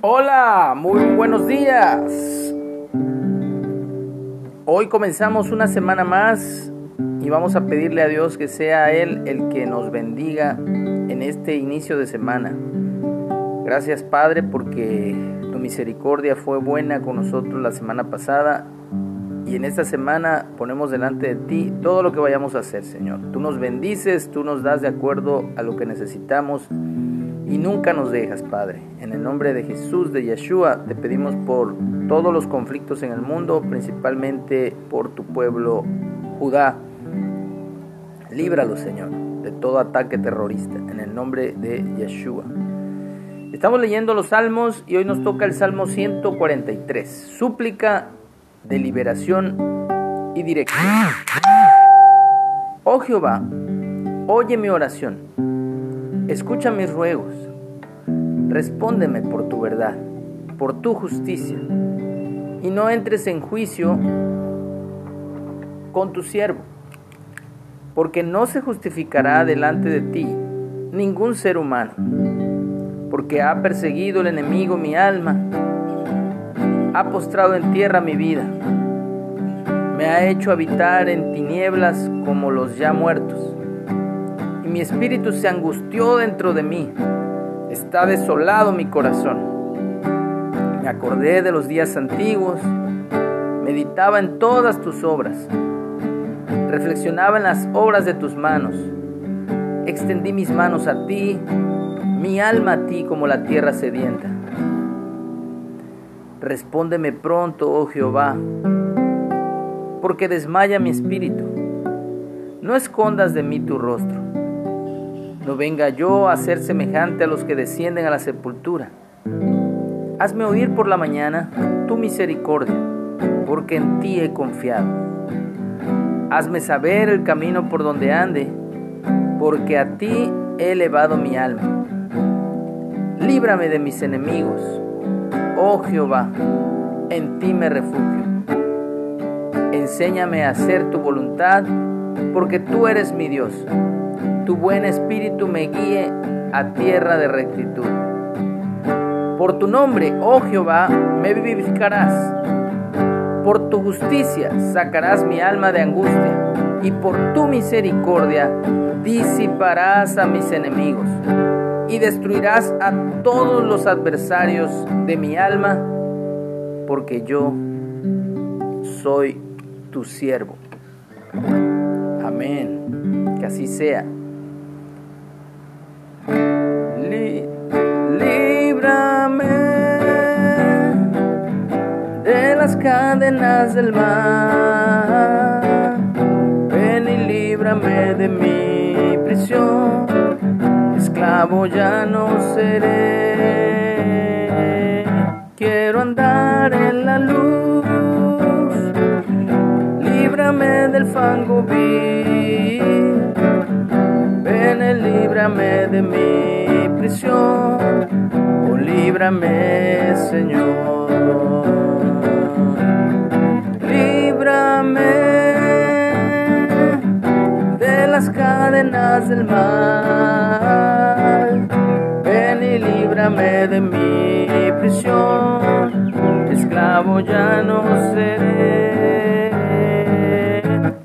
Hola, muy buenos días. Hoy comenzamos una semana más y vamos a pedirle a Dios que sea Él el que nos bendiga en este inicio de semana. Gracias Padre porque tu misericordia fue buena con nosotros la semana pasada y en esta semana ponemos delante de ti todo lo que vayamos a hacer, Señor. Tú nos bendices, tú nos das de acuerdo a lo que necesitamos y nunca nos dejas, Padre. En el nombre de Jesús, de Yeshua, te pedimos por todos los conflictos en el mundo, principalmente por tu pueblo Judá. Líbralo, Señor, de todo ataque terrorista, en el nombre de Yeshua. Estamos leyendo los salmos y hoy nos toca el Salmo 143, súplica de liberación y dirección. Oh Jehová, oye mi oración, escucha mis ruegos, respóndeme por tu verdad, por tu justicia, y no entres en juicio con tu siervo, porque no se justificará delante de ti ningún ser humano, porque ha perseguido el enemigo mi alma, ha postrado en tierra mi vida, me ha hecho habitar en tinieblas como los ya muertos, mi espíritu se angustió dentro de mí, está desolado mi corazón. Me acordé de los días antiguos, meditaba en todas tus obras, reflexionaba en las obras de tus manos, extendí mis manos a ti, mi alma a ti como la tierra sedienta. Respóndeme pronto, oh Jehová, porque desmaya mi espíritu. No escondas de mí tu rostro. No venga yo a ser semejante a los que descienden a la sepultura. Hazme oír por la mañana tu misericordia, porque en ti he confiado. Hazme saber el camino por donde ande, porque a ti he elevado mi alma. Líbrame de mis enemigos Oh Jehová, en ti me refugio. Enséñame a hacer tu voluntad, porque tú eres mi Dios. Tu buen espíritu me guíe a tierra de rectitud. Por tu nombre, oh Jehová, me vivificarás. Por tu justicia sacarás mi alma de angustia, y por tu misericordia disiparás a mis enemigos y destruirás a todos los adversarios de mi alma, porque yo soy tu siervo. Amén. Que así sea. Las cadenas del mar. Ven y líbrame de mi prisión esclavo ya no seré. Quiero andar en la luz, líbrame del fango vil. Ven y líbrame de mi prisión, líbrame Señor. Líbrame de las cadenas del mal. Ven y líbrame de mi prisión, esclavo ya no seré.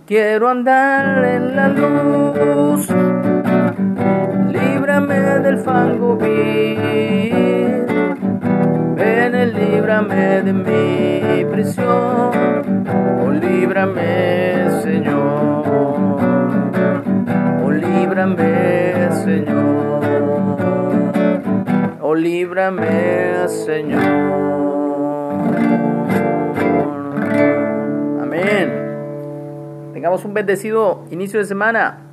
Quiero andar en la luz, líbrame del fango vil. De mi prisión, oh líbrame Señor líbrame, Señor. Oh, líbrame, Señor. Amén. Tengamos un bendecido inicio de semana.